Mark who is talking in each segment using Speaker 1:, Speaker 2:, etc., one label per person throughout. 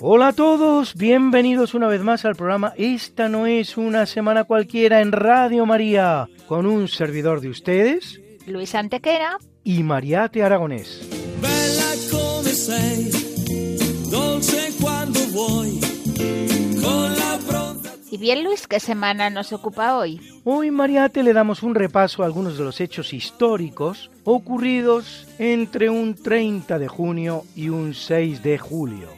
Speaker 1: Hola a todos, bienvenidos una vez más al programa Esta no es una semana cualquiera en Radio María, con un servidor de ustedes
Speaker 2: Luis Antequera.
Speaker 1: y Mariate Aragonés.
Speaker 3: Bella come sei, dolce quando vuoi, con la pronta
Speaker 2: Y bien, Luis, ¿qué semana nos ocupa hoy?
Speaker 1: Hoy Mariate le damos un repaso a algunos de los hechos históricos ocurridos entre un 30 de junio y un 6 de julio.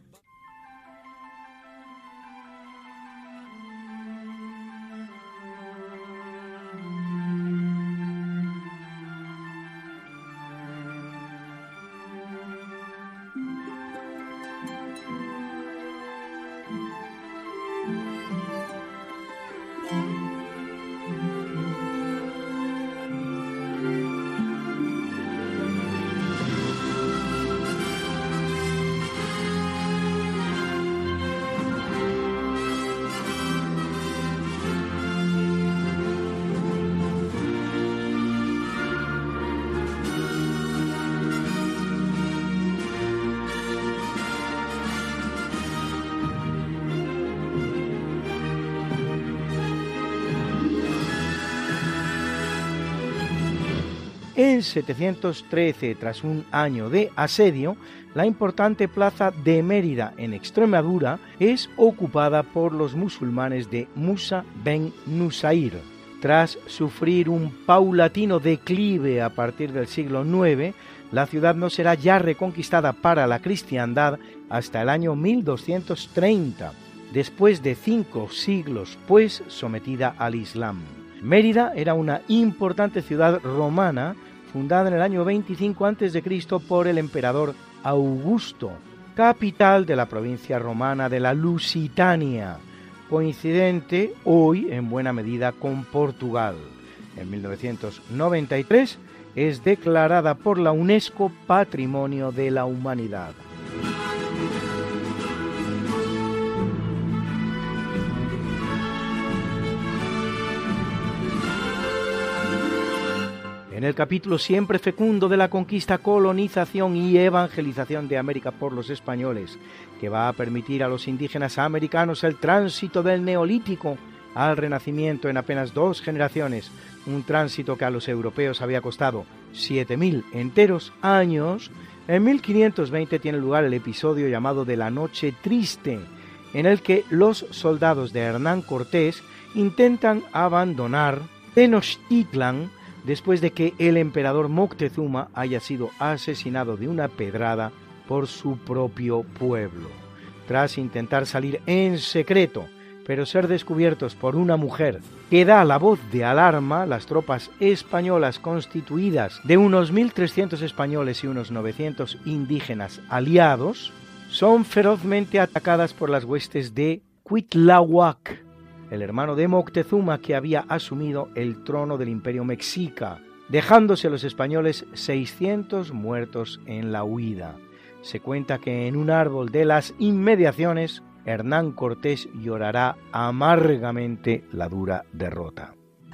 Speaker 1: En 713, tras un año de asedio, la importante plaza de Mérida en Extremadura es ocupada por los musulmanes de Musa ben Nusair. Tras sufrir un paulatino declive a partir del siglo IX, la ciudad no será ya reconquistada para la cristiandad hasta el año 1230, después de cinco siglos pues sometida al Islam. Mérida era una importante ciudad romana fundada en el año 25 a.C. por el emperador Augusto, capital de la provincia romana de la Lusitania, coincidente hoy en buena medida con Portugal. En 1993 es declarada por la UNESCO Patrimonio de la Humanidad. En el capítulo siempre fecundo de la conquista, colonización y evangelización de América por los españoles, que va a permitir a los indígenas americanos el tránsito del neolítico al renacimiento en apenas dos generaciones, un tránsito que a los europeos había costado 7.000 enteros años, en 1520 tiene lugar el episodio llamado de la Noche Triste, en el que los soldados de Hernán Cortés intentan abandonar Tenochtitlan, después de que el emperador Moctezuma haya sido asesinado de una pedrada por su propio pueblo. Tras intentar salir en secreto, pero ser descubiertos por una mujer que da la voz de alarma, las tropas españolas constituidas de unos 1.300 españoles y unos 900 indígenas aliados, son ferozmente atacadas por las huestes de Cuitláhuac, el hermano de Moctezuma que había asumido el trono del imperio mexica, dejándose los españoles 600 muertos en la huida. Se cuenta que en un árbol de las inmediaciones Hernán Cortés llorará amargamente la dura derrota.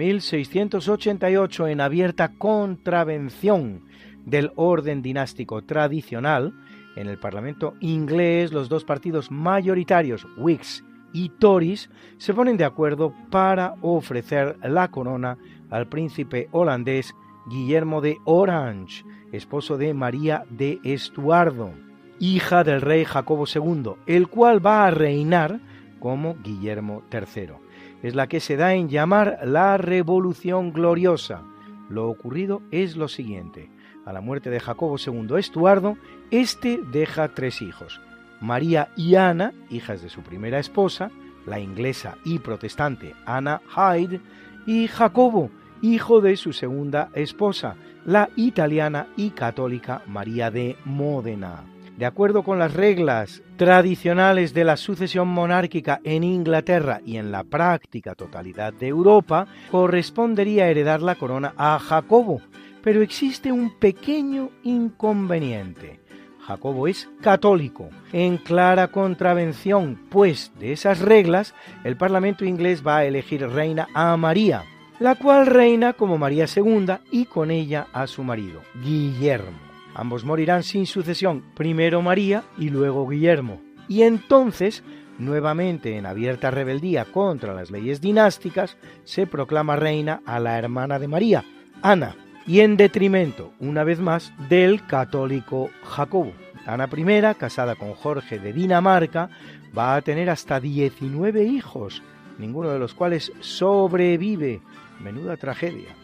Speaker 1: 1688, en abierta contravención del orden dinástico tradicional, en el Parlamento inglés los dos partidos mayoritarios, Whigs y Tories, se ponen de acuerdo para ofrecer la corona al príncipe holandés Guillermo de Orange, esposo de María de Estuardo, hija del rey Jacobo II, el cual va a reinar como Guillermo III. Es la que se da en llamar la Revolución Gloriosa. Lo ocurrido es lo siguiente. A la muerte de Jacobo II Estuardo, éste deja tres hijos. María y Ana, hijas de su primera esposa, la inglesa y protestante Ana Hyde, y Jacobo, hijo de su segunda esposa, la italiana y católica María de Módena. De acuerdo con las reglas tradicionales de la sucesión monárquica en Inglaterra y en la práctica totalidad de Europa, correspondería heredar la corona a Jacobo, pero existe un pequeño inconveniente. Jacobo es católico, en clara contravención, pues, de esas reglas, el Parlamento inglés va a elegir reina a María, la cual reina como María II y con ella a su marido, Guillermo. Ambos morirán sin sucesión, primero María y luego Guillermo. Y entonces, nuevamente en abierta rebeldía contra las leyes dinásticas, se proclama reina a la hermana de María, Ana, y en detrimento, una vez más, del católico Jacobo. Ana I, casada con Jorge de Dinamarca, va a tener hasta 19 hijos, ninguno de los cuales sobrevive, Menuda tragedia.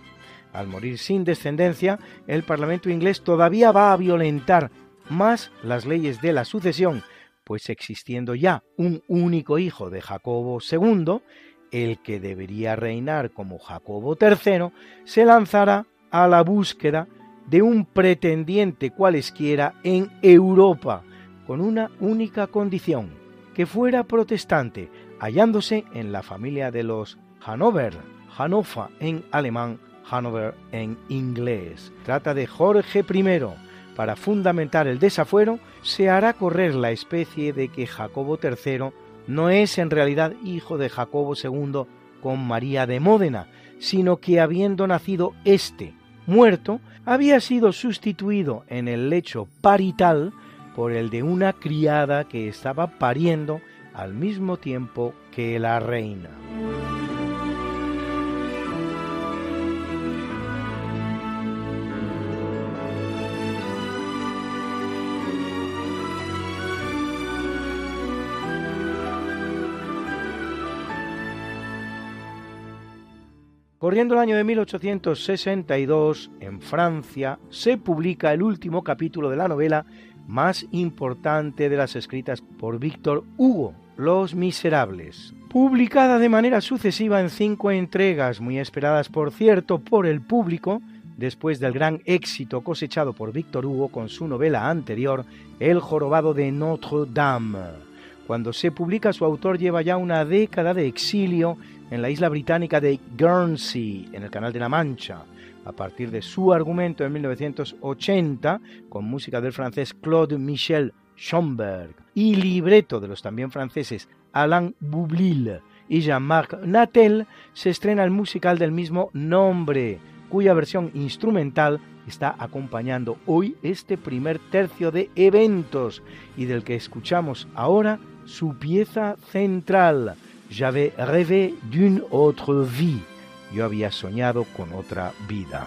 Speaker 1: Al morir sin descendencia, el Parlamento inglés todavía va a violentar más las leyes de la sucesión, pues existiendo ya un único hijo de Jacobo II, el que debería reinar como Jacobo III, se lanzará a la búsqueda de un pretendiente cualesquiera en Europa, con una única condición, que fuera protestante, hallándose en la familia de los Hanover, Hannover en alemán, Hanover en inglés. Trata de Jorge I. Para fundamentar el desafuero, se hará correr la especie de que Jacobo III no es en realidad hijo de Jacobo II con María de Módena, sino que habiendo nacido éste muerto, había sido sustituido en el lecho parital por el de una criada que estaba pariendo al mismo tiempo que la reina. Corriendo el año de 1862, en Francia, se publica el último capítulo de la novela más importante de las escritas por Víctor Hugo, Los Miserables, publicada de manera sucesiva en cinco entregas, muy esperadas por cierto por el público, después del gran éxito cosechado por Víctor Hugo con su novela anterior, El jorobado de Notre Dame. Cuando se publica, su autor lleva ya una década de exilio en la isla británica de Guernsey, en el Canal de la Mancha, a partir de su argumento en 1980, con música del francés Claude Michel Schomberg y libreto de los también franceses Alain Boublil y Jean-Marc Natel, se estrena el musical del mismo nombre, cuya versión instrumental está acompañando hoy este primer tercio de eventos y del que escuchamos ahora su pieza central, J'avais rêvé d'une autre vie. Yo había soñado con otra vida.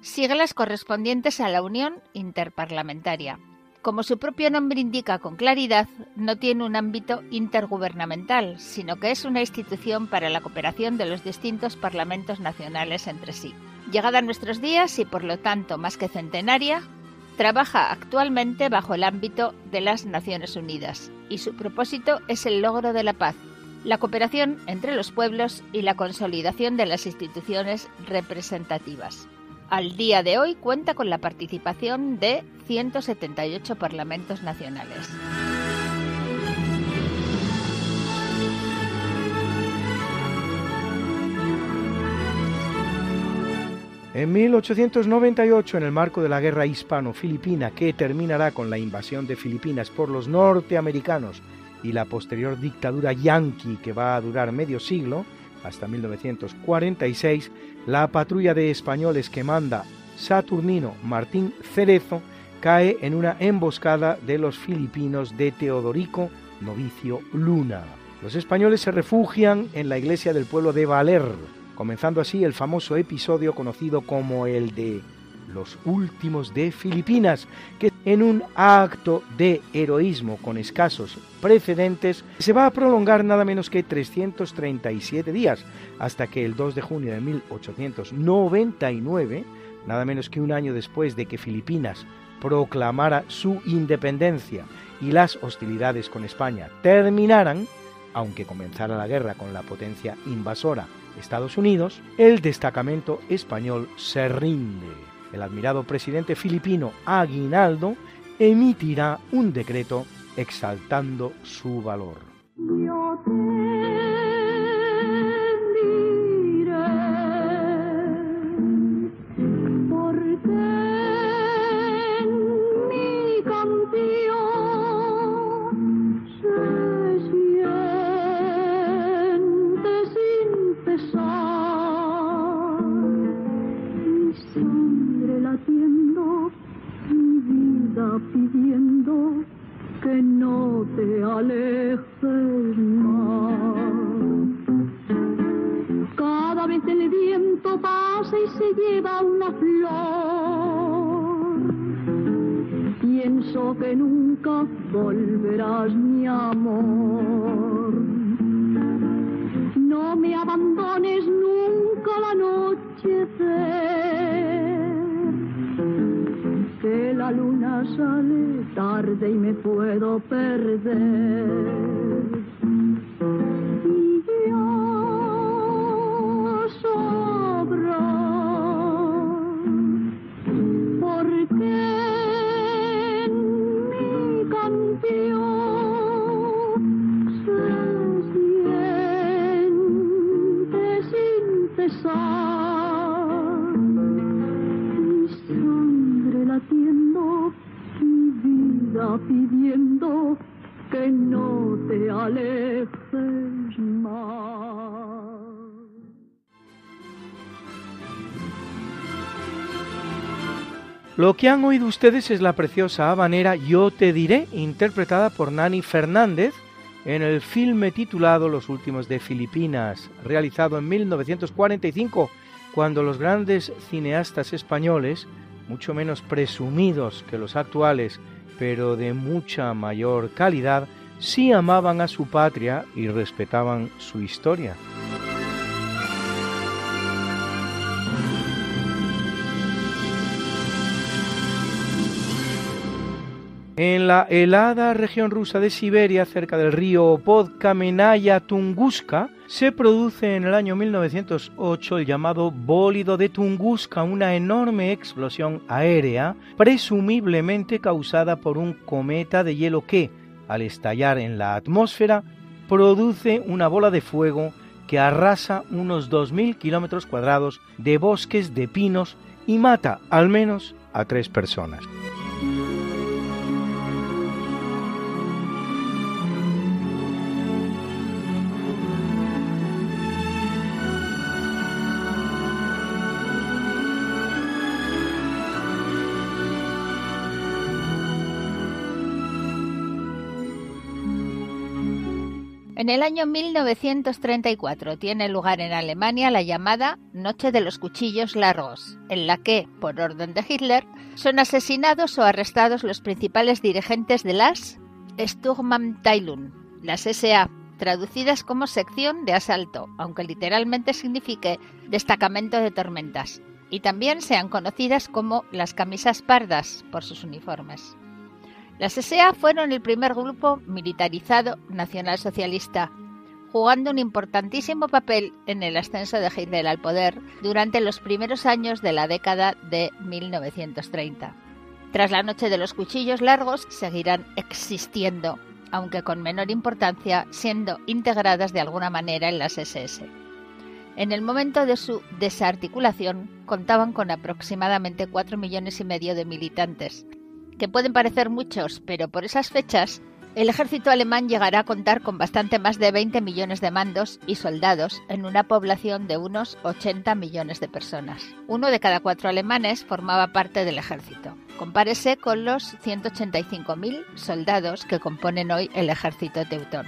Speaker 2: siglas correspondientes a la Unión Interparlamentaria. Como su propio nombre indica con claridad, no tiene un ámbito intergubernamental, sino que es una institución para la cooperación de los distintos parlamentos nacionales entre sí. Llegada a nuestros días y por lo tanto más que centenaria, Trabaja actualmente bajo el ámbito de las Naciones Unidas y su propósito es el logro de la paz, la cooperación entre los pueblos y la consolidación de las instituciones representativas. Al día de hoy cuenta con la participación de 178 parlamentos nacionales.
Speaker 1: En 1898, en el marco de la guerra hispano-filipina que terminará con la invasión de Filipinas por los norteamericanos y la posterior dictadura yanqui que va a durar medio siglo, hasta 1946, la patrulla de españoles que manda Saturnino Martín Cerezo cae en una emboscada de los filipinos de Teodorico Novicio Luna. Los españoles se refugian en la iglesia del pueblo de Valer, comenzando así el famoso episodio conocido como el de los últimos de Filipinas, que en un acto de heroísmo con escasos precedentes se va a prolongar nada menos que 337 días, hasta que el 2 de junio de 1899, nada menos que un año después de que Filipinas proclamara su independencia y las hostilidades con España terminaran, aunque comenzara la guerra con la potencia invasora Estados Unidos, el destacamento español se rinde. El admirado presidente filipino Aguinaldo emitirá un decreto exaltando su valor.
Speaker 4: no te alejes más. Cada vez el viento pasa y se lleva una flor. Pienso que nunca volverás mi amor. No me abandones nunca al anochecer la luna sale tarde y me puedo perder.
Speaker 1: Lo que han oído ustedes es la preciosa habanera Yo te diré, interpretada por Nani Fernández en el filme titulado Los últimos de Filipinas, realizado en 1945, cuando los grandes cineastas españoles, mucho menos presumidos que los actuales, pero de mucha mayor calidad, sí amaban a su patria y respetaban su historia. En la helada región rusa de Siberia, cerca del río Podkamenaya Tunguska, se produce en el año 1908 el llamado bólido de Tunguska, una enorme explosión aérea, presumiblemente causada por un cometa de hielo que, al estallar en la atmósfera, produce una bola de fuego que arrasa unos 2.000 kilómetros cuadrados de bosques de pinos y mata al menos a tres personas.
Speaker 2: En el año 1934 tiene lugar en Alemania la llamada Noche de los Cuchillos Largos, en la que, por orden de Hitler, son asesinados o arrestados los principales dirigentes de las Sturmabteilung, las SA, traducidas como sección de asalto, aunque literalmente signifique destacamento de tormentas, y también sean conocidas como las camisas pardas por sus uniformes. Las SA fueron el primer grupo militarizado nacionalsocialista, jugando un importantísimo papel en el ascenso de Hitler al poder durante los primeros años de la década de 1930. Tras la noche de los cuchillos largos seguirán existiendo, aunque con menor importancia, siendo integradas de alguna manera en las SS. En el momento de su desarticulación contaban con aproximadamente 4 millones y medio de militantes, que pueden parecer muchos, pero por esas fechas el ejército alemán llegará a contar con bastante más de 20 millones de mandos y soldados en una población de unos 80 millones de personas. Uno de cada cuatro alemanes formaba parte del ejército. Compárese con los 185.000 soldados que componen hoy el ejército teutón.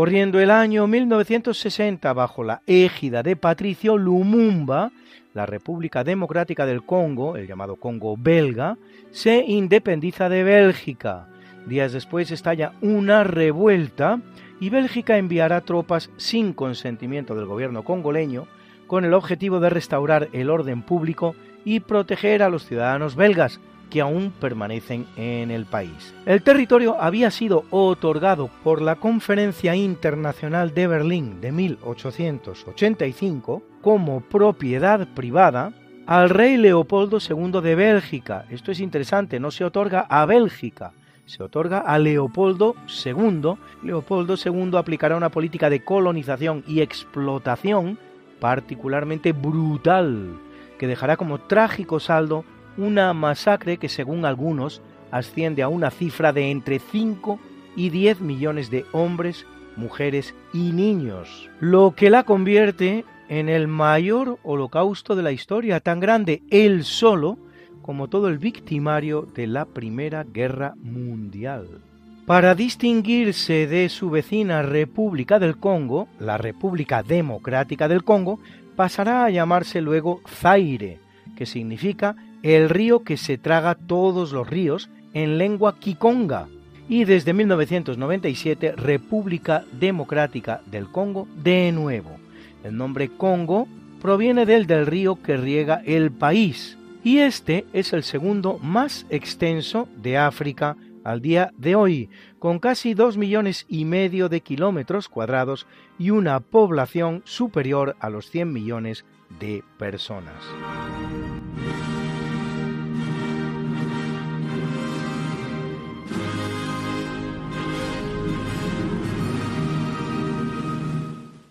Speaker 1: Corriendo el año 1960 bajo la égida de Patricio Lumumba, la República Democrática del Congo, el llamado Congo belga, se independiza de Bélgica. Días después estalla una revuelta y Bélgica enviará tropas sin consentimiento del gobierno congoleño con el objetivo de restaurar el orden público y proteger a los ciudadanos belgas, que aún permanecen en el país. El territorio había sido otorgado por la Conferencia Internacional de Berlín de 1885 como propiedad privada al rey Leopoldo II de Bélgica. Esto es interesante, no se otorga a Bélgica, se otorga a Leopoldo II. Leopoldo II aplicará una política de colonización y explotación particularmente brutal, que dejará como trágico saldo una masacre que según algunos asciende a una cifra de entre 5 y 10 millones de hombres, mujeres y niños, lo que la convierte en el mayor holocausto de la historia, tan grande él solo como todo el victimario de la Primera Guerra Mundial. Para distinguirse de su vecina República del Congo, la República Democrática del Congo pasará a llamarse luego Zaire, que significa el río que se traga todos los ríos en lengua kikonga, y desde 1997 República Democrática del Congo de nuevo. El nombre Congo proviene del del río que riega el país, y este es el segundo más extenso de África al día de hoy, con casi dos millones y medio de kilómetros cuadrados y una población superior a los 100 millones de personas.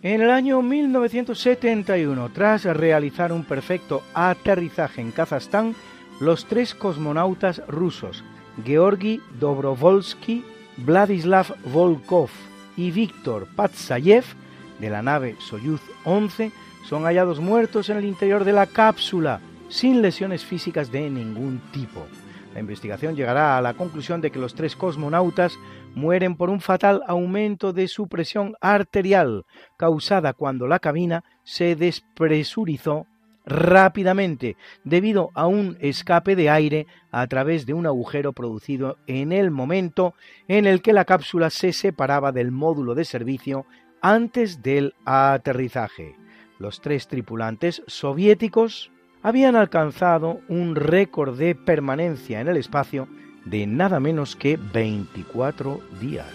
Speaker 1: En el año 1971, tras realizar un perfecto aterrizaje en Kazajstán, los tres cosmonautas rusos, Georgi Dobrovolsky, Vladislav Volkov y Víctor Patsayev, de la nave Soyuz 11, son hallados muertos en el interior de la cápsula, sin lesiones físicas de ningún tipo. La investigación llegará a la conclusión de que los tres cosmonautas mueren por un fatal aumento de su presión arterial, causada cuando la cabina se despresurizó rápidamente debido a un escape de aire a través de un agujero producido en el momento en el que la cápsula se separaba del módulo de servicio antes del aterrizaje. Los tres tripulantes soviéticos habían alcanzado un récord de permanencia en el espacio de nada menos que 24 días.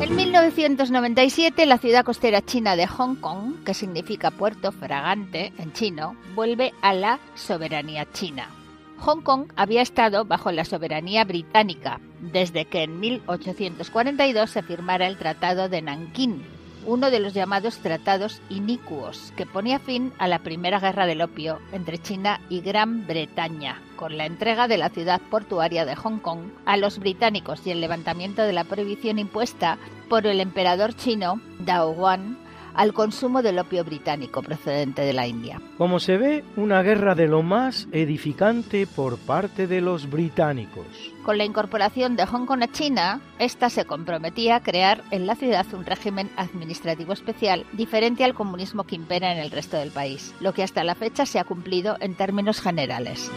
Speaker 2: En 1997, la ciudad costera china de Hong Kong, que significa puerto fragante en chino, vuelve a la soberanía china. Hong Kong había estado bajo la soberanía británica desde que en 1842 se firmara el Tratado de Nankín, uno de los llamados tratados inicuos, que ponía fin a la Primera Guerra del Opio entre China y Gran Bretaña, con la entrega de la ciudad portuaria de Hong Kong a los británicos y el levantamiento de la prohibición impuesta por el emperador chino Dao Guan al consumo del opio británico procedente de la India.
Speaker 1: Como se ve, una guerra de lo más edificante por parte de los británicos.
Speaker 2: Con la incorporación de Hong Kong a China, esta se comprometía a crear en la ciudad un régimen administrativo especial diferente al comunismo que impera en el resto del país, lo que hasta la fecha se ha cumplido en términos generales.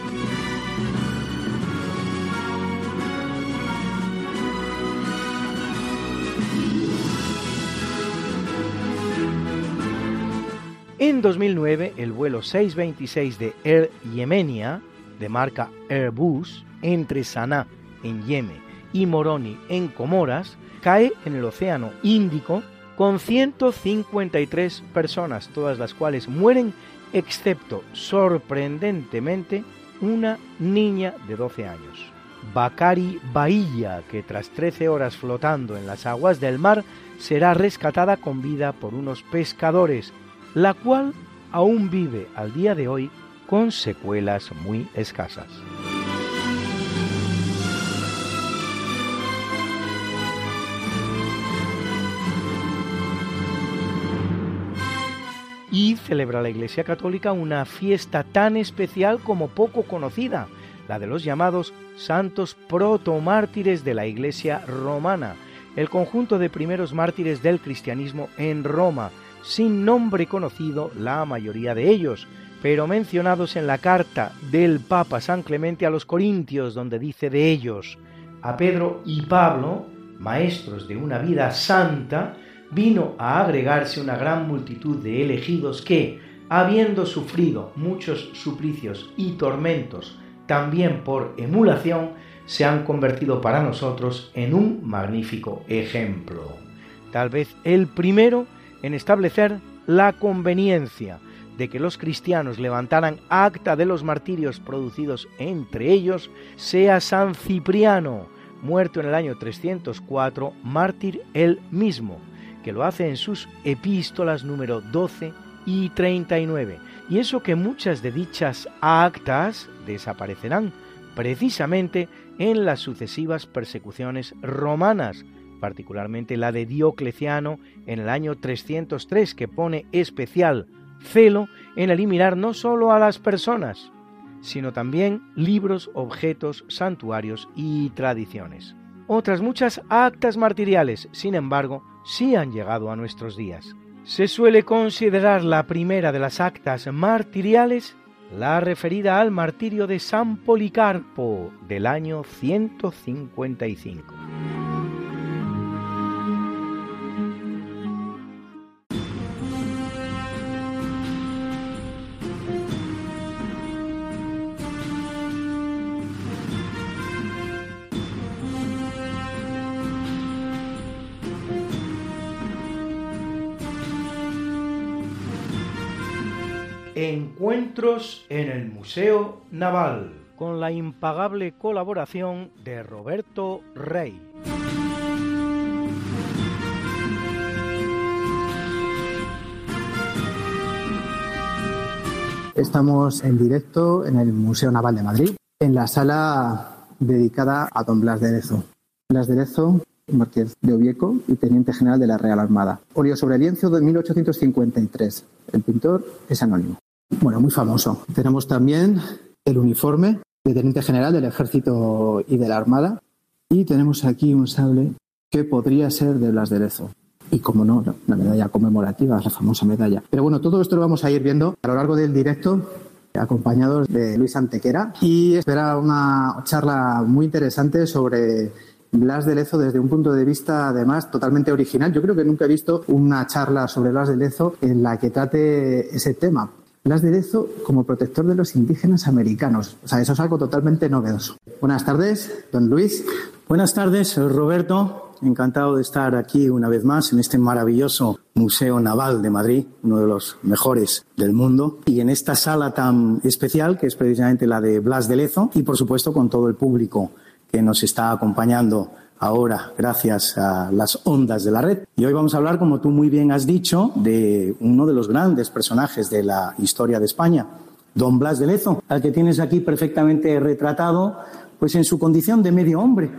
Speaker 1: En 2009, el vuelo 626 de Air Yemenia, de marca Airbus, entre Sanaa, en Yemen, y Moroni, en Comoras, cae en el Océano Índico con 153 personas, todas las cuales mueren, excepto, sorprendentemente, una niña de 12 años. Bakari Bahía, que tras 13 horas flotando en las aguas del mar, será rescatada con vida por unos pescadores la cual aún vive al día de hoy con secuelas muy escasas. Y celebra la Iglesia Católica una fiesta tan especial como poco conocida, la de los llamados santos protomártires de la Iglesia romana, el conjunto de primeros mártires del cristianismo en Roma, sin nombre conocido la mayoría de ellos, pero mencionados en la carta del Papa San Clemente a los Corintios, donde dice de ellos, a Pedro y Pablo, maestros de una vida santa, vino a agregarse una gran multitud de elegidos que, habiendo sufrido muchos suplicios y tormentos, también por emulación, se han convertido para nosotros en un magnífico ejemplo. Tal vez el primero en establecer la conveniencia de que los cristianos levantaran acta de los martirios producidos entre ellos, sea San Cipriano, muerto en el año 304, mártir él mismo, que lo hace en sus epístolas número 12 y 39. Y eso que muchas de dichas actas desaparecerán precisamente en las sucesivas persecuciones romanas, particularmente la de Diocleciano en el año 303, que pone especial celo en eliminar no solo a las personas, sino también libros, objetos, santuarios y tradiciones. Otras muchas actas martiriales, sin embargo, sí han llegado a nuestros días. Se suele considerar la primera de las actas martiriales la referida al martirio de San Policarpo del año 155. Encuentros en el Museo Naval, con la impagable colaboración de Roberto Rey.
Speaker 5: Estamos en directo en el Museo Naval de Madrid, en la sala dedicada a don Blas de Lezo. Blas de Lezo, marqués de Ovieco y teniente general de la Real Armada. Óleo sobre lienzo de 1853. El pintor es anónimo. Bueno, muy famoso. Tenemos también el uniforme de teniente general del ejército y de la armada. Y tenemos aquí un sable que podría ser de Blas de Lezo. Y como no, la medalla conmemorativa, la famosa medalla. Pero bueno, todo esto lo vamos a ir viendo a lo largo del directo acompañados de Luis Antequera y espera una charla muy interesante sobre Blas de Lezo desde un punto de vista además totalmente original. Yo creo que nunca he visto una charla sobre Blas de Lezo en la que trate ese tema. Blas de Lezo como protector de los indígenas americanos. O sea, eso es algo totalmente novedoso. Buenas tardes, don Luis.
Speaker 6: Buenas tardes, Roberto. Encantado de estar aquí una vez más en este maravilloso Museo Naval de Madrid, uno de los mejores del mundo, y en esta sala tan especial que es precisamente la de Blas de Lezo y, por supuesto, con todo el público que nos está acompañando ahora gracias a las ondas de la red. Y hoy vamos a hablar, como tú muy bien has dicho, de uno de los grandes personajes de la historia de España, don Blas de Lezo, al que tienes aquí perfectamente retratado, pues en su condición de medio hombre,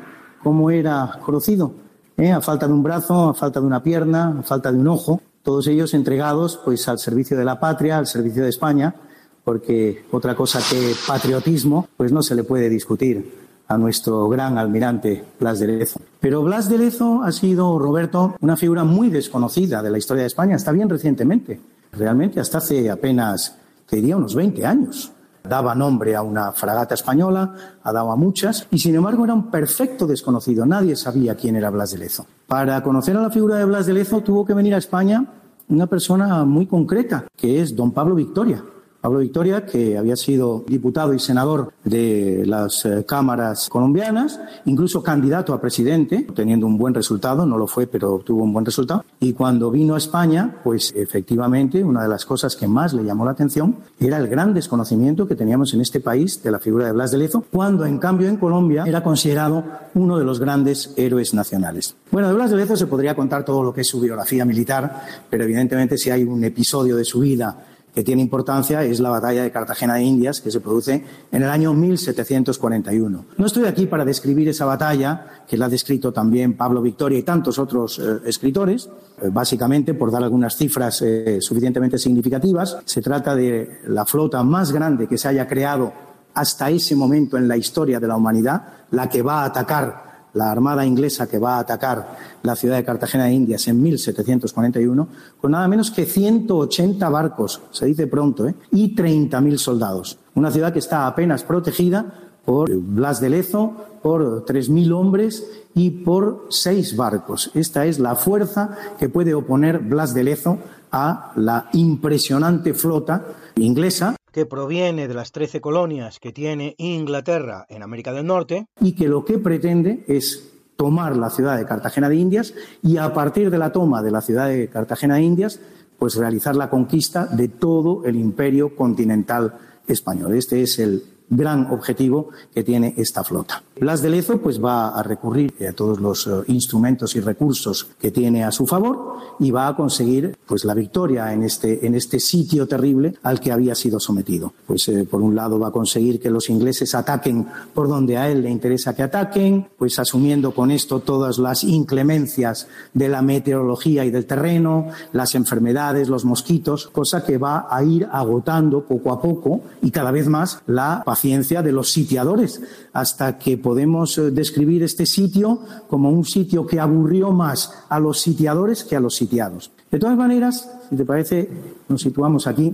Speaker 6: como era conocido, ¿eh? a falta de un brazo, a falta de una pierna, a falta de un ojo, todos ellos entregados pues al servicio de la patria, al servicio de España, porque otra cosa que patriotismo, pues no se le puede discutir a nuestro gran almirante Blas de Lezo. Pero Blas de Lezo ha sido, Roberto, una figura muy desconocida de la historia de España, hasta bien recientemente, realmente hasta hace apenas, te diría, unos 20 años. Daba nombre a una fragata española, ha dado a muchas, y sin embargo era un perfecto desconocido. Nadie sabía quién era Blas de Lezo. Para conocer a la figura de Blas de Lezo tuvo que venir a España una persona muy concreta, que es don Pablo Victoria, Pablo Victoria, que había sido diputado y senador de las eh, cámaras colombianas, incluso candidato a presidente, teniendo un buen resultado, no lo fue, pero tuvo un buen resultado. Y cuando vino a España, pues efectivamente, una de las cosas que más le llamó la atención era el gran desconocimiento que teníamos en este país de la figura de Blas de Lezo, cuando en cambio en Colombia era considerado uno de los grandes héroes nacionales. Bueno, de Blas de Lezo se podría contar todo lo que es su biografía militar, pero evidentemente si hay un episodio de su vida que tiene importancia es la batalla de Cartagena de Indias, que se produce en el año 1741. No estoy aquí para describir esa batalla, que la ha descrito también Pablo Victoria y tantos otros eh, escritores, eh, básicamente por dar algunas cifras eh, suficientemente significativas. Se trata de la flota más grande que se haya creado hasta ese momento en la historia de la humanidad, la que va a atacar la armada inglesa que va a atacar la ciudad de Cartagena de Indias en 1741, con nada menos que 180 barcos, se dice pronto, ¿eh? y 30.000 soldados. Una ciudad que está apenas protegida por Blas de Lezo, por 3.000 hombres y por seis barcos. Esta es la fuerza que puede oponer Blas de Lezo a la impresionante flota inglesa
Speaker 1: que proviene de las 13 colonias que tiene Inglaterra en América del Norte.
Speaker 6: Y que lo que pretende es tomar la ciudad de Cartagena de Indias y a partir de la toma de la ciudad de Cartagena de Indias pues realizar la conquista de todo el imperio continental español. Este es el gran objetivo que tiene esta flota. Blas de Lezo pues va a recurrir a todos los eh, instrumentos y recursos que tiene a su favor y va a conseguir pues la victoria en este en este sitio terrible al que había sido sometido. Pues eh, por un lado va a conseguir que los ingleses ataquen por donde a él le interesa que ataquen, pues asumiendo con esto todas las inclemencias de la meteorología y del terreno, las enfermedades, los mosquitos, cosa que va a ir agotando poco a poco y cada vez más la paciencia de los sitiadores hasta que podemos eh, describir este sitio como un sitio que aburrió más a los sitiadores que a los sitiados. De todas maneras, si te parece, nos situamos aquí,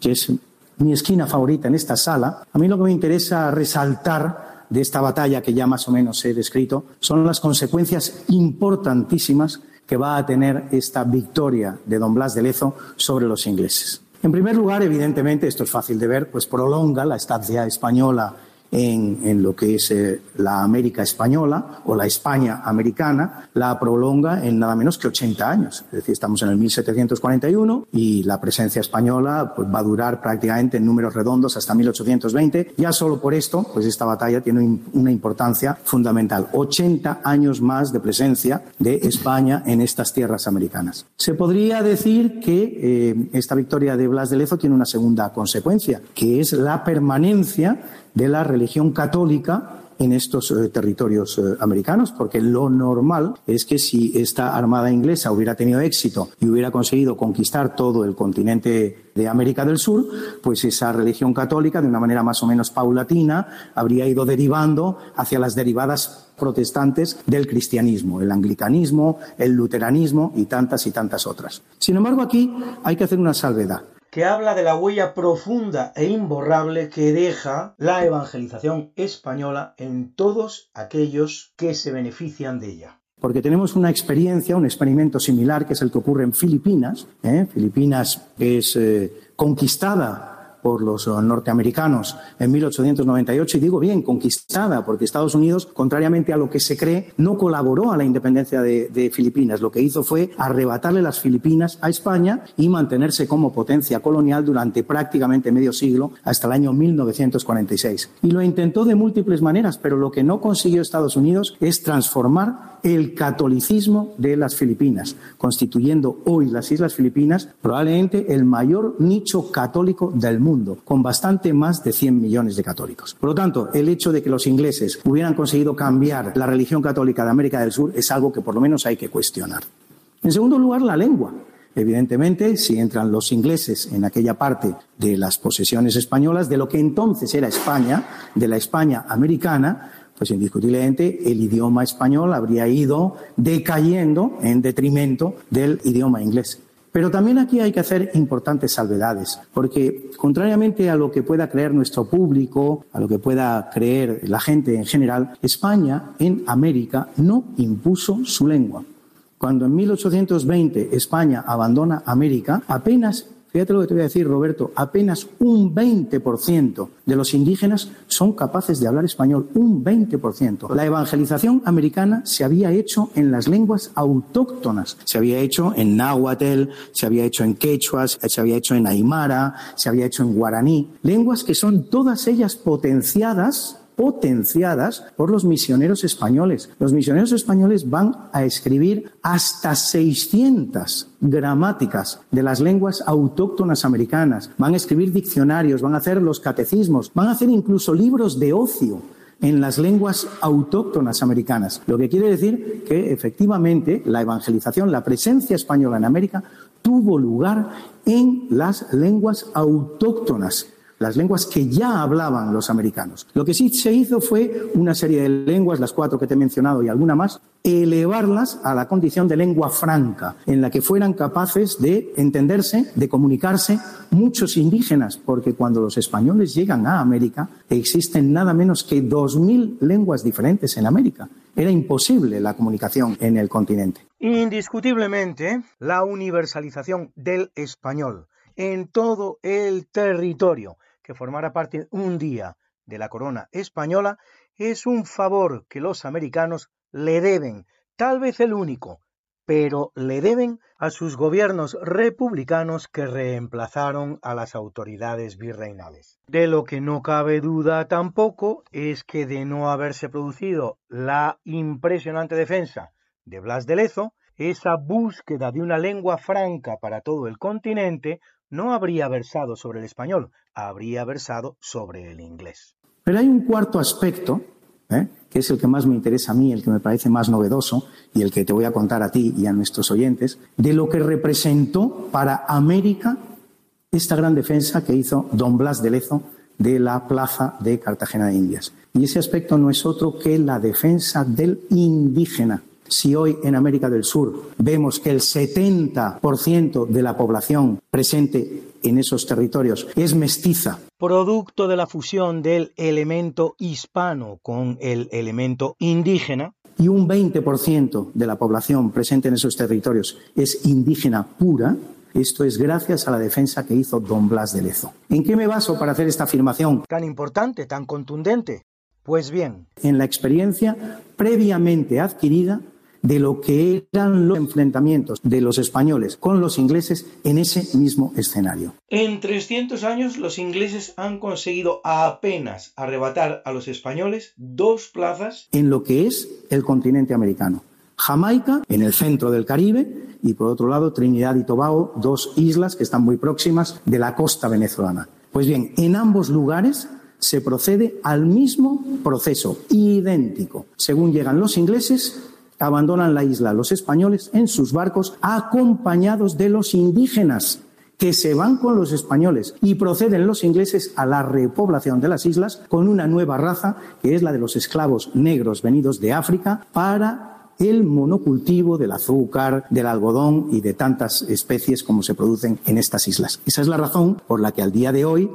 Speaker 6: que es mi esquina favorita en esta sala. A mí lo que me interesa resaltar de esta batalla que ya más o menos he descrito son las consecuencias importantísimas que va a tener esta victoria de don Blas de Lezo sobre los ingleses. En primer lugar, evidentemente, esto es fácil de ver, pues prolonga la estancia española en, lo que es eh, la América española o la España americana, la prolonga en nada menos que 80 años. Es decir, estamos en el 1741 y la presencia española pues, va a durar prácticamente en números redondos hasta 1820. Ya solo por esto, pues esta batalla tiene una importancia fundamental. 80 años más de presencia de España en estas tierras americanas. Se podría decir que eh, esta victoria de Blas de Lezo tiene una segunda consecuencia, que es la permanencia de la religión católica en estos eh, territorios eh, americanos, porque lo normal es que si esta armada inglesa hubiera tenido éxito y hubiera conseguido conquistar todo el continente de América del Sur, pues esa religión católica, de una manera más o menos paulatina, habría ido derivando hacia las derivadas protestantes del cristianismo, el anglicanismo, el luteranismo y tantas y tantas otras. Sin embargo, aquí hay que hacer una salvedad
Speaker 1: que habla de la huella profunda e imborrable que deja la evangelización española en todos aquellos que se benefician de ella
Speaker 6: porque tenemos una experiencia, un experimento similar que es el que ocurre en Filipinas. ¿eh? Filipinas es eh, conquistada por los norteamericanos en 1898, y digo bien, conquistada, porque Estados Unidos, contrariamente a lo que se cree, no colaboró a la independencia de, de, Filipinas. Lo que hizo fue arrebatarle las Filipinas a España y mantenerse como potencia colonial durante prácticamente medio siglo, hasta el año 1946. Y lo intentó de múltiples maneras, pero lo que no consiguió Estados Unidos es transformar el catolicismo de las Filipinas, constituyendo hoy las Islas Filipinas probablemente el mayor nicho católico del mundo, con bastante más de 100 millones de católicos. Por lo tanto, el hecho de que los ingleses hubieran conseguido cambiar la religión católica de América del Sur es algo que por lo menos hay que cuestionar. En segundo lugar, la lengua. Evidentemente, si entran los ingleses en aquella parte de las posesiones españolas, de lo que entonces era España, de la España americana, pues indiscutiblemente el idioma español habría ido decayendo en detrimento del idioma inglés. Pero también aquí hay que hacer importantes salvedades, porque contrariamente a lo que pueda creer nuestro público, a lo que pueda creer la gente en general, España en América no impuso su lengua. Cuando en 1820 España abandona América, apenas Fíjate lo que te voy a decir, Roberto, apenas un 20% de los indígenas son capaces de hablar español, un 20%. La evangelización americana se había hecho en las lenguas autóctonas, se había hecho en náhuatl, se había hecho en quechua, se había hecho en aymara, se había hecho en guaraní, lenguas que son todas ellas potenciadas potenciadas por los misioneros españoles. Los misioneros españoles van a escribir hasta 600 gramáticas de las lenguas autóctonas americanas, van a escribir diccionarios, van a hacer los catecismos, van a hacer incluso libros de ocio en las lenguas autóctonas americanas. Lo que quiere decir que efectivamente la evangelización, la presencia española en América tuvo lugar en las lenguas autóctonas las lenguas que ya hablaban los americanos. Lo que sí se hizo fue una serie de lenguas, las cuatro que te he mencionado y alguna más, elevarlas a la condición de lengua franca, en la que fueran capaces de entenderse, de comunicarse muchos indígenas, porque cuando los españoles llegan a América existen nada menos que dos mil lenguas diferentes en América. Era imposible la comunicación en el continente.
Speaker 1: Indiscutiblemente, la universalización del español en todo el territorio que formara parte un día de la corona española es un favor que los americanos le deben, tal vez el único, pero le deben a sus gobiernos republicanos que reemplazaron a las autoridades virreinales. De lo que no cabe duda tampoco es que de no haberse producido la impresionante defensa de Blas de Lezo, esa búsqueda de una lengua franca para todo el continente no habría versado sobre el español, habría versado sobre el inglés.
Speaker 6: Pero hay un cuarto aspecto, ¿eh? que es el que más me interesa a mí, el que me parece más novedoso y el que te voy a contar a ti y a nuestros oyentes, de lo que representó para América esta gran defensa que hizo don Blas de Lezo de la plaza de Cartagena de Indias. Y ese aspecto no es otro que la defensa del indígena. Si hoy en América del Sur vemos que el 70% de la población presente en esos territorios es mestiza.
Speaker 1: Producto de la fusión del elemento hispano con el elemento indígena.
Speaker 6: Y un 20% de la población presente en esos territorios es indígena pura. Esto es gracias a la defensa que hizo don Blas de Lezo. ¿En qué me baso para hacer esta afirmación?
Speaker 1: Tan importante, tan contundente. Pues bien.
Speaker 6: En la experiencia previamente adquirida de lo que eran los enfrentamientos de los españoles con los ingleses en ese mismo escenario.
Speaker 1: En 300 años los ingleses han conseguido apenas arrebatar a los españoles dos plazas
Speaker 6: en lo que es el continente americano. Jamaica, en el centro del Caribe, y por otro lado Trinidad y Tobago, dos islas que están muy próximas de la costa venezolana. Pues bien, en ambos lugares se procede al mismo proceso, idéntico. Según llegan los ingleses, abandonan la isla los españoles en sus barcos acompañados de los indígenas que se van con los españoles y proceden los ingleses a la repoblación de las islas con una nueva raza que es la de los esclavos negros venidos de África para el monocultivo del azúcar, del algodón y de tantas especies como se producen en estas islas. Esa es la razón por la que al día de hoy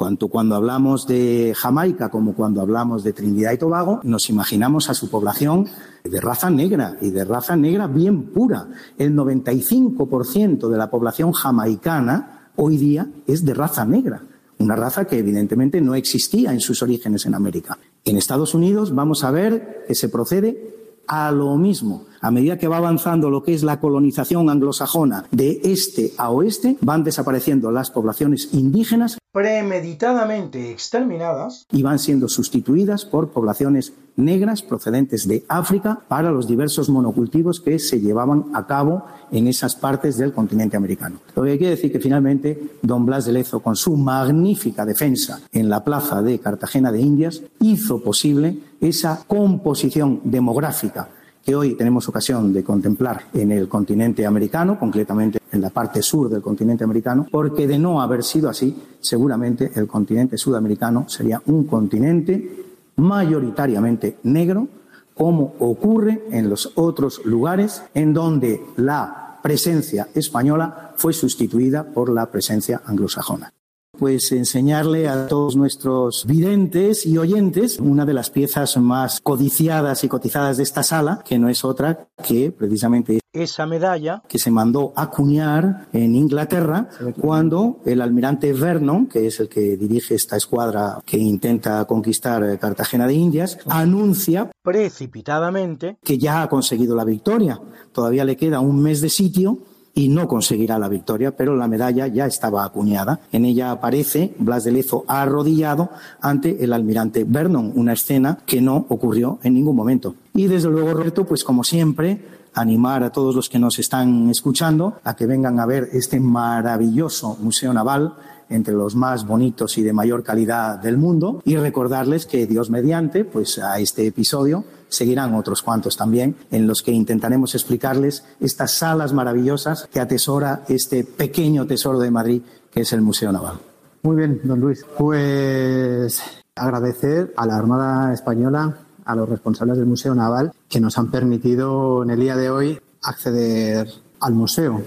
Speaker 6: tanto cuando hablamos de Jamaica como cuando hablamos de Trinidad y Tobago, nos imaginamos a su población de raza negra y de raza negra bien pura. El 95% de la población jamaicana hoy día es de raza negra. Una raza que evidentemente no existía en sus orígenes en América. En Estados Unidos vamos a ver que se procede a lo mismo. A medida que va avanzando lo que es la colonización anglosajona de este a oeste, van desapareciendo las poblaciones indígenas
Speaker 1: premeditadamente exterminadas
Speaker 6: y van siendo sustituidas por poblaciones negras procedentes de África para los diversos monocultivos que se llevaban a cabo en esas partes del continente americano. Lo que quiere decir que finalmente don Blas de Lezo, con su magnífica defensa en la plaza de Cartagena de Indias, hizo posible esa composición demográfica que hoy tenemos ocasión de contemplar en el continente americano, concretamente en la parte sur del continente americano, porque de no haber sido así, seguramente el continente sudamericano sería un continente mayoritariamente negro, como ocurre en los otros lugares en donde la presencia española fue sustituida por la presencia anglosajona pues enseñarle a todos nuestros videntes y oyentes una de las piezas más codiciadas y cotizadas de esta sala, que no es otra que precisamente
Speaker 1: esa medalla
Speaker 6: que se mandó acuñar en Inglaterra cuando el almirante Vernon, que es el que dirige esta escuadra que intenta conquistar Cartagena de Indias, anuncia
Speaker 1: precipitadamente
Speaker 6: que ya ha conseguido la victoria. Todavía le queda un mes de sitio y no conseguirá la victoria, pero la medalla ya estaba acuñada. En ella aparece Blas de Lezo arrodillado ante el almirante Vernon, una escena que no ocurrió en ningún momento. Y desde luego, Roberto, pues como siempre, animar a todos los que nos están escuchando a que vengan a ver este maravilloso Museo Naval entre los más bonitos y de mayor calidad del mundo y recordarles que Dios mediante, pues a este episodio seguirán otros cuantos también, en los que intentaremos explicarles estas salas maravillosas que atesora este pequeño tesoro de Madrid que es el Museo Naval.
Speaker 5: Muy bien, don Luis. Pues agradecer a la Armada Española, a los responsables del Museo Naval, que nos han permitido en el día de hoy acceder al museo.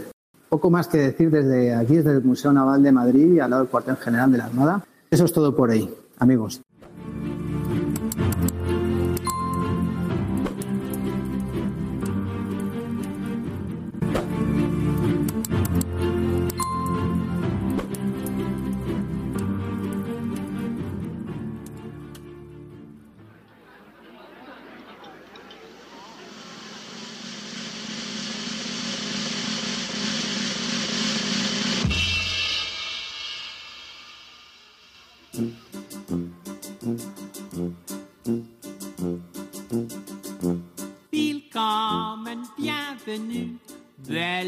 Speaker 5: Poco más que decir desde aquí, desde el Museo Naval de Madrid y al lado del cuartel general de la Armada. Eso es todo por ahí, amigos.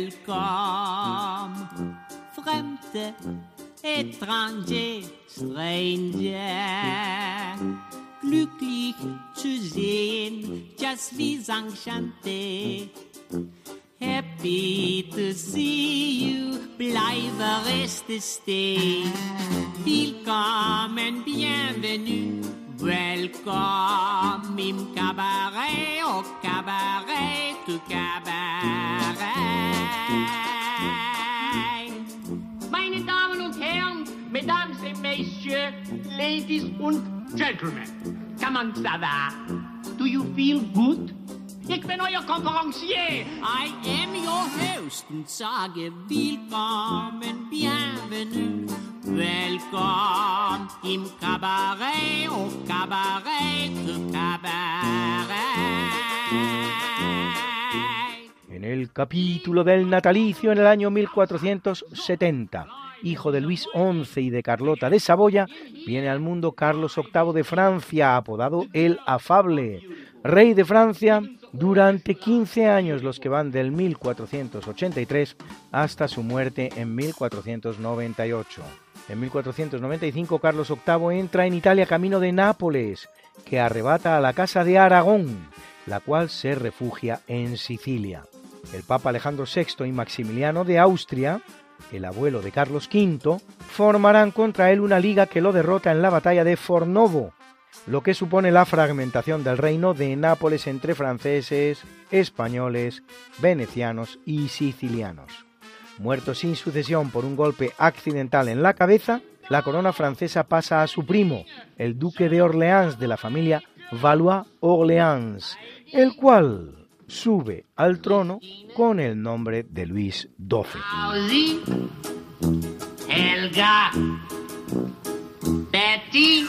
Speaker 7: Welcome, fremde, étranger, stranger. Glücklich zu sehen, just vis enchanté. Happy to see you, bleibe reste stay. Willkommen, bienvenue, welcome im cabaret, au cabaret, tu cabaret.
Speaker 8: Meine Damen und Herren, Mesdames et Messieurs, Ladies und Gentlemen, comment ça va? Do you feel good? Ik ben euer Konferencier.
Speaker 7: I am your host und sage willkommen, bienvenue, cabaret.
Speaker 1: En el capítulo del natalicio en el año 1470, hijo de Luis XI y de Carlota de Saboya, viene al mundo Carlos VIII de Francia, apodado el Afable, rey de Francia durante 15 años, los que van del 1483 hasta su muerte en 1498. En 1495 Carlos VIII entra en Italia camino de Nápoles, que arrebata a la Casa de Aragón, la cual se refugia en Sicilia. El Papa Alejandro VI y Maximiliano de Austria, el abuelo de Carlos V, formarán contra él una liga que lo derrota en la batalla de Fornovo, lo que supone la fragmentación del reino de Nápoles entre franceses, españoles, venecianos y sicilianos. Muerto sin sucesión por un golpe accidental en la cabeza, la corona francesa pasa a su primo, el duque de Orleans de la familia Valois-Orleans, el cual sube al trono con el nombre de Luis XII.
Speaker 8: Helga, Betty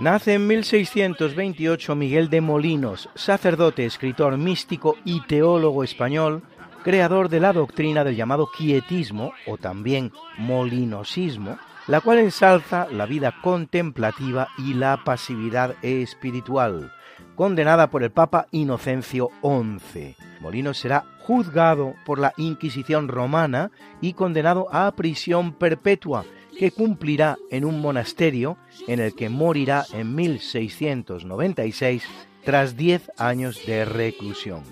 Speaker 1: Nace en 1628 Miguel de Molinos, sacerdote, escritor místico y teólogo español, creador de la doctrina del llamado quietismo o también molinosismo, la cual ensalza la vida contemplativa y la pasividad espiritual, condenada por el Papa Inocencio XI. Molinos será juzgado por la Inquisición romana y condenado a prisión perpetua, que cumplirá en un monasterio en el que morirá en 1696 tras 10 años de reclusión.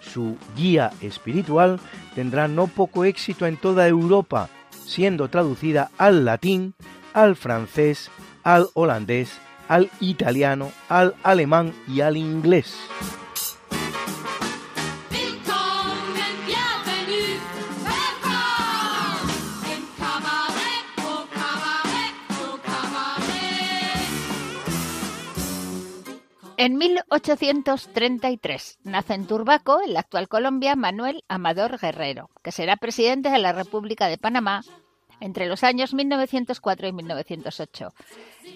Speaker 1: Su guía espiritual tendrá no poco éxito en toda Europa, siendo traducida al latín, al francés, al holandés, al italiano, al alemán y al inglés.
Speaker 2: En 1833 nace en Turbaco, en la actual Colombia, Manuel Amador Guerrero, que será presidente de la República de Panamá entre los años 1904 y 1908,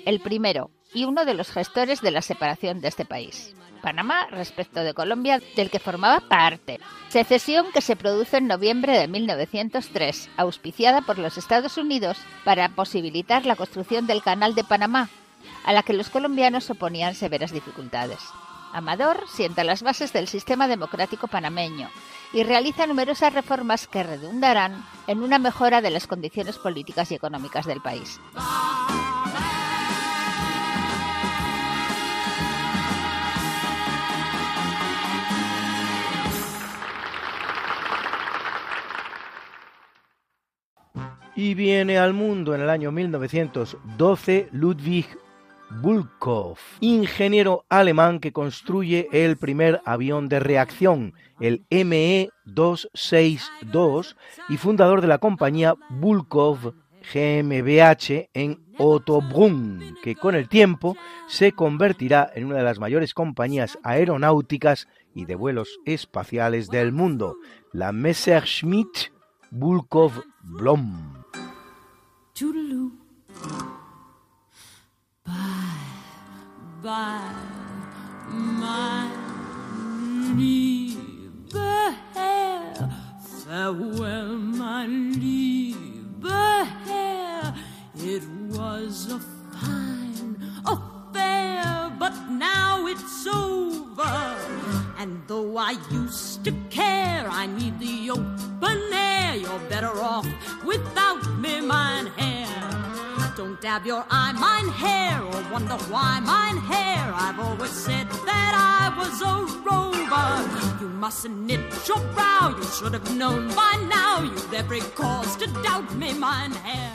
Speaker 2: el primero y uno de los gestores de la separación de este país. Panamá respecto de Colombia, del que formaba parte. Secesión que se produce en noviembre de 1903, auspiciada por los Estados Unidos para posibilitar la construcción del Canal de Panamá, a la que los colombianos oponían severas dificultades. Amador sienta las bases del sistema democrático panameño y realiza numerosas reformas que redundarán en una mejora de las condiciones políticas y económicas del país.
Speaker 1: Y viene al mundo en el año 1912 Ludwig Bulkov, ingeniero alemán que construye el primer avión de reacción, el ME-262, y fundador de la compañía Bulkov GmbH en Ottobrunn, que con el tiempo se convertirá en una de las mayores compañías aeronáuticas y de vuelos espaciales del mundo, la Messerschmitt Bulkov Blom.
Speaker 7: Bye, bye, my liebe Herr, farewell, my liebe Herr. It was a fine affair, but now it's over. And though I used to care, I need the open air. You're better off without me, mine hair
Speaker 9: dab your eye, mine hair, or wonder why mine hair. I've always said that I was a rover. You mustn't knit your brow, you should have known by now. You've every cause to doubt me, mine hair.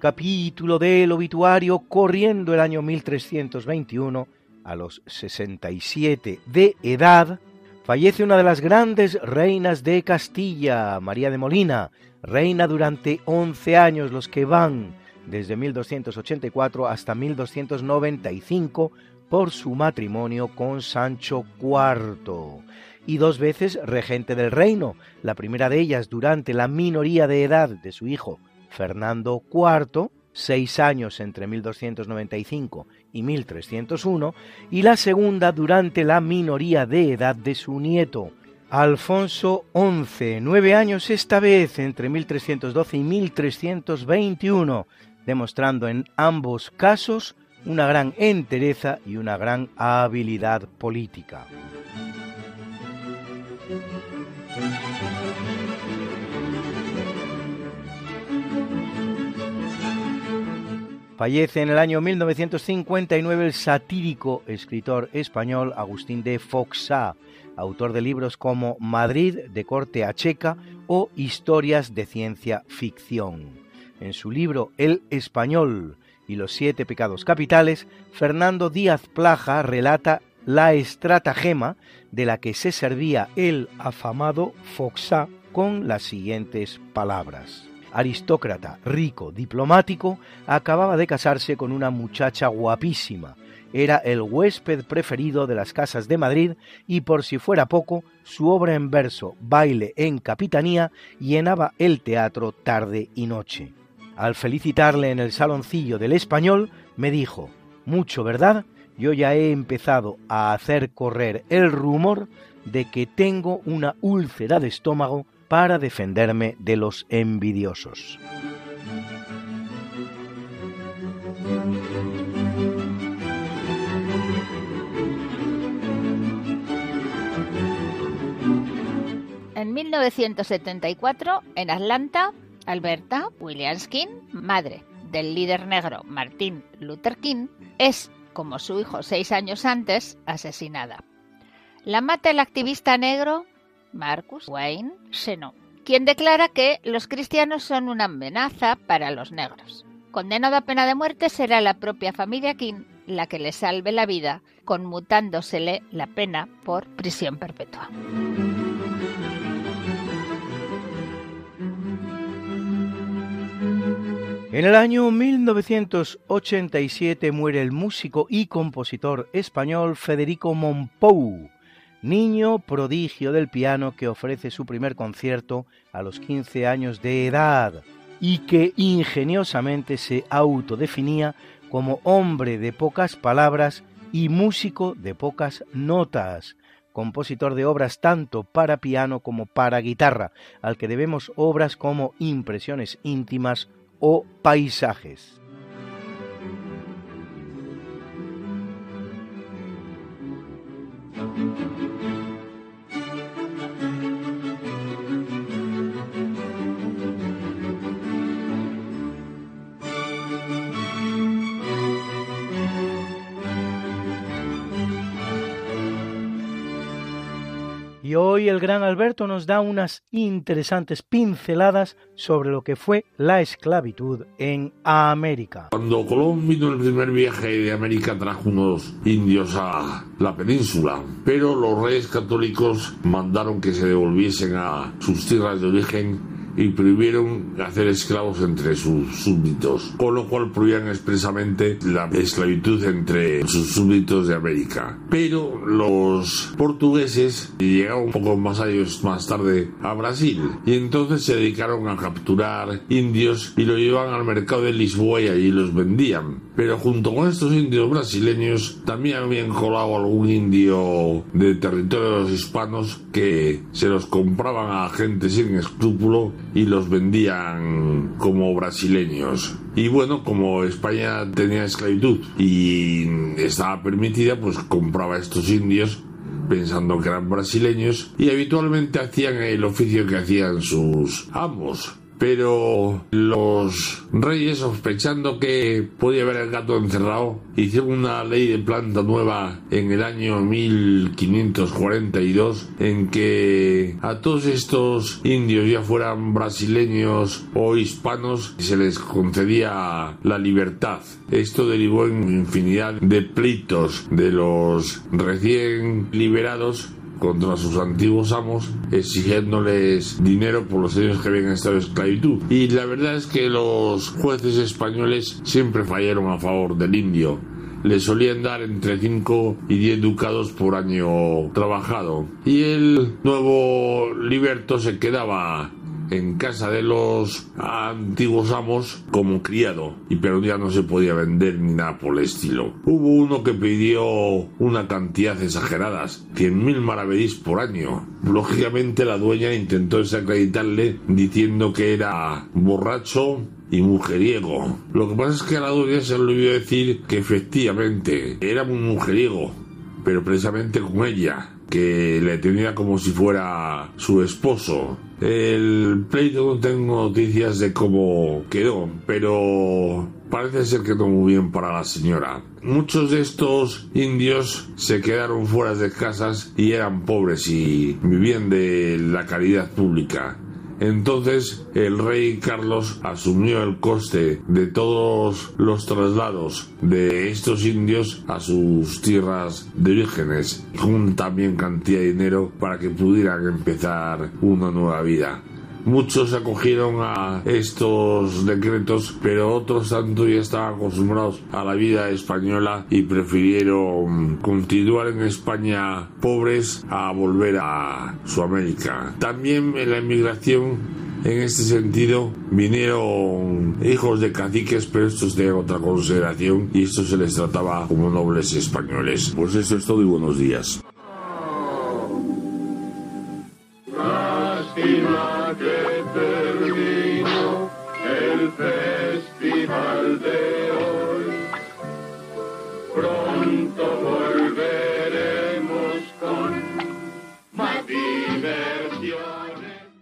Speaker 1: Capítulo del obituario, corriendo el año 1321, a los 67 de edad, fallece una de las grandes reinas de Castilla, María de Molina, reina durante 11 años, los que van desde 1284 hasta 1295 por su matrimonio con Sancho IV, y dos veces regente del reino, la primera de ellas durante la minoría de edad de su hijo Fernando IV, seis años entre 1295 y 1301, y la segunda durante la minoría de edad de su nieto, Alfonso XI, nueve años esta vez entre 1312 y 1321, demostrando en ambos casos una gran entereza y una gran habilidad política. Fallece en el año 1959 el satírico escritor español Agustín de Foxá, autor de libros como Madrid de corte a checa o Historias de ciencia ficción. En su libro El español y los siete pecados capitales, Fernando Díaz Plaja relata la estratagema de la que se servía el afamado Foxá con las siguientes palabras aristócrata, rico, diplomático, acababa de casarse con una muchacha guapísima. Era el huésped preferido de las casas de Madrid y por si fuera poco, su obra en verso, Baile en Capitanía, llenaba el teatro tarde y noche. Al felicitarle en el saloncillo del español, me dijo, mucho, ¿verdad? Yo ya he empezado a hacer correr el rumor de que tengo una úlcera de estómago para defenderme de los envidiosos.
Speaker 2: En 1974, en Atlanta, Alberta, Williamskin, madre del líder negro Martin Luther King, es, como su hijo seis años antes, asesinada. La mata el activista negro Marcus Wayne Seno, quien declara que los cristianos son una amenaza para los negros. Condenado a pena de muerte será la propia familia King la que le salve la vida, conmutándosele la pena por prisión perpetua.
Speaker 1: En el año 1987 muere el músico y compositor español Federico Monpou, niño prodigio del piano que ofrece su primer concierto a los 15 años de edad y que ingeniosamente se autodefinía como hombre de pocas palabras y músico de pocas notas, compositor de obras tanto para piano como para guitarra, al que debemos obras como Impresiones íntimas o Paisajes. Gran Alberto nos da unas interesantes pinceladas sobre lo que fue la esclavitud en América.
Speaker 10: Cuando Colón vino el primer viaje de América trajo unos indios a la península, pero los reyes católicos mandaron que se devolviesen a sus tierras de origen y prohibieron hacer esclavos entre sus súbditos, con lo cual prohibían expresamente la esclavitud entre sus súbditos de América. Pero los portugueses llegaron un poco más años más tarde a Brasil y entonces se dedicaron a capturar indios y lo llevaban al mercado de Lisboa y allí los vendían. Pero junto con estos indios brasileños también habían colado algún indio de territorio de los hispanos que se los compraban a gente sin escrúpulo y los vendían como brasileños. Y bueno, como España tenía esclavitud y estaba permitida, pues compraba estos indios pensando que eran brasileños y habitualmente hacían el oficio que hacían sus amos pero los reyes, sospechando que podía haber el gato encerrado, hicieron una ley de planta nueva en el año 1542 en que a todos estos indios, ya fueran brasileños o hispanos, se les concedía la libertad. Esto derivó en infinidad de pleitos de los recién liberados contra sus antiguos amos exigiéndoles dinero por los años que habían estado en esclavitud. Y la verdad es que los jueces españoles siempre fallaron a favor del indio le solían dar entre 5 y 10 ducados por año trabajado. Y el nuevo liberto se quedaba en casa de los antiguos amos como criado, y pero ya no se podía vender ni nada por el estilo. Hubo uno que pidió una cantidad exagerada, 100.000 maravedís por año. Lógicamente la dueña intentó desacreditarle diciendo que era borracho y mujeriego. Lo que pasa es que a la dueña se le olvidó decir que efectivamente era muy mujeriego, pero precisamente con ella, que le tenía como si fuera su esposo. El pleito no tengo noticias de cómo quedó, pero parece ser que no muy bien para la señora. Muchos de estos indios se quedaron fuera de casas y eran pobres y vivían de la caridad pública. Entonces el rey Carlos asumió el coste de todos los traslados de estos indios a sus tierras de vírgenes, con también cantidad de dinero para que pudieran empezar una nueva vida. Muchos acogieron a estos decretos, pero otros tanto ya estaban acostumbrados a la vida española y prefirieron continuar en España pobres a volver a Sudamérica. También en la inmigración en este sentido, vinieron hijos de caciques, pero estos de otra consideración y esto se les trataba como nobles españoles. Pues eso es todo y buenos días.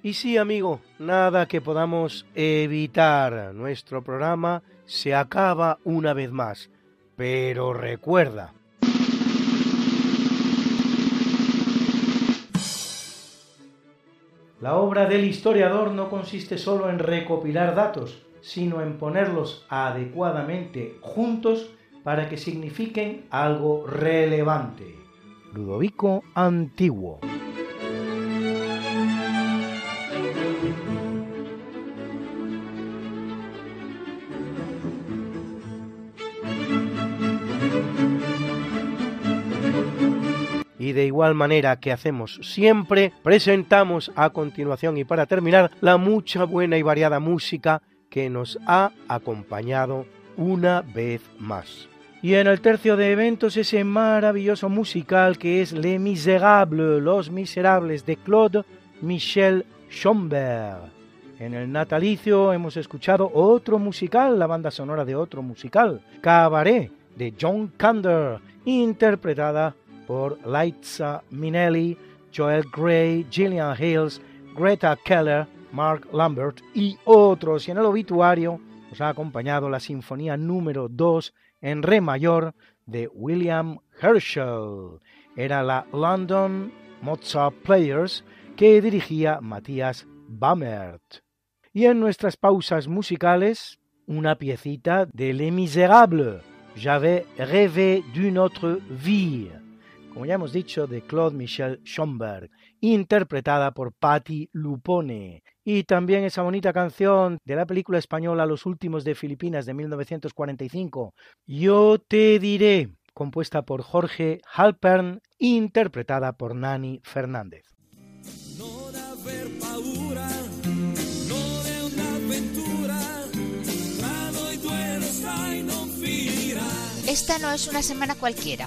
Speaker 1: Y sí, amigo, nada que podamos evitar. Nuestro programa se acaba una vez más. Pero recuerda, La obra del historiador no consiste solo en recopilar datos, sino en ponerlos adecuadamente juntos para que signifiquen algo relevante. Ludovico Antiguo. Y de igual manera que hacemos siempre, presentamos a continuación y para terminar la mucha buena y variada música que nos ha acompañado una vez más. Y en el tercio de eventos ese maravilloso musical que es Les Miserables, Los Miserables de Claude Michel Schomberg. En el natalicio hemos escuchado otro musical, la banda sonora de otro musical, Cabaret, de John Kander, interpretada por Liza Minnelli, Joel Gray, Gillian Hills, Greta Keller, Mark Lambert y otros. Y en el obituario nos ha acompañado la Sinfonía número 2 en Re mayor de William Herschel. Era la London Mozart Players que dirigía Matthias Bammert. Y en nuestras pausas musicales, una piecita de Les Misérables. J'avais rêvé d'une autre vie como ya hemos dicho, de Claude Michel Schomberg, interpretada por Patti Lupone. y también esa bonita canción de la película española Los últimos de Filipinas de 1945, Yo te diré, compuesta por Jorge Halpern, interpretada por Nani Fernández.
Speaker 2: Esta no es una semana cualquiera,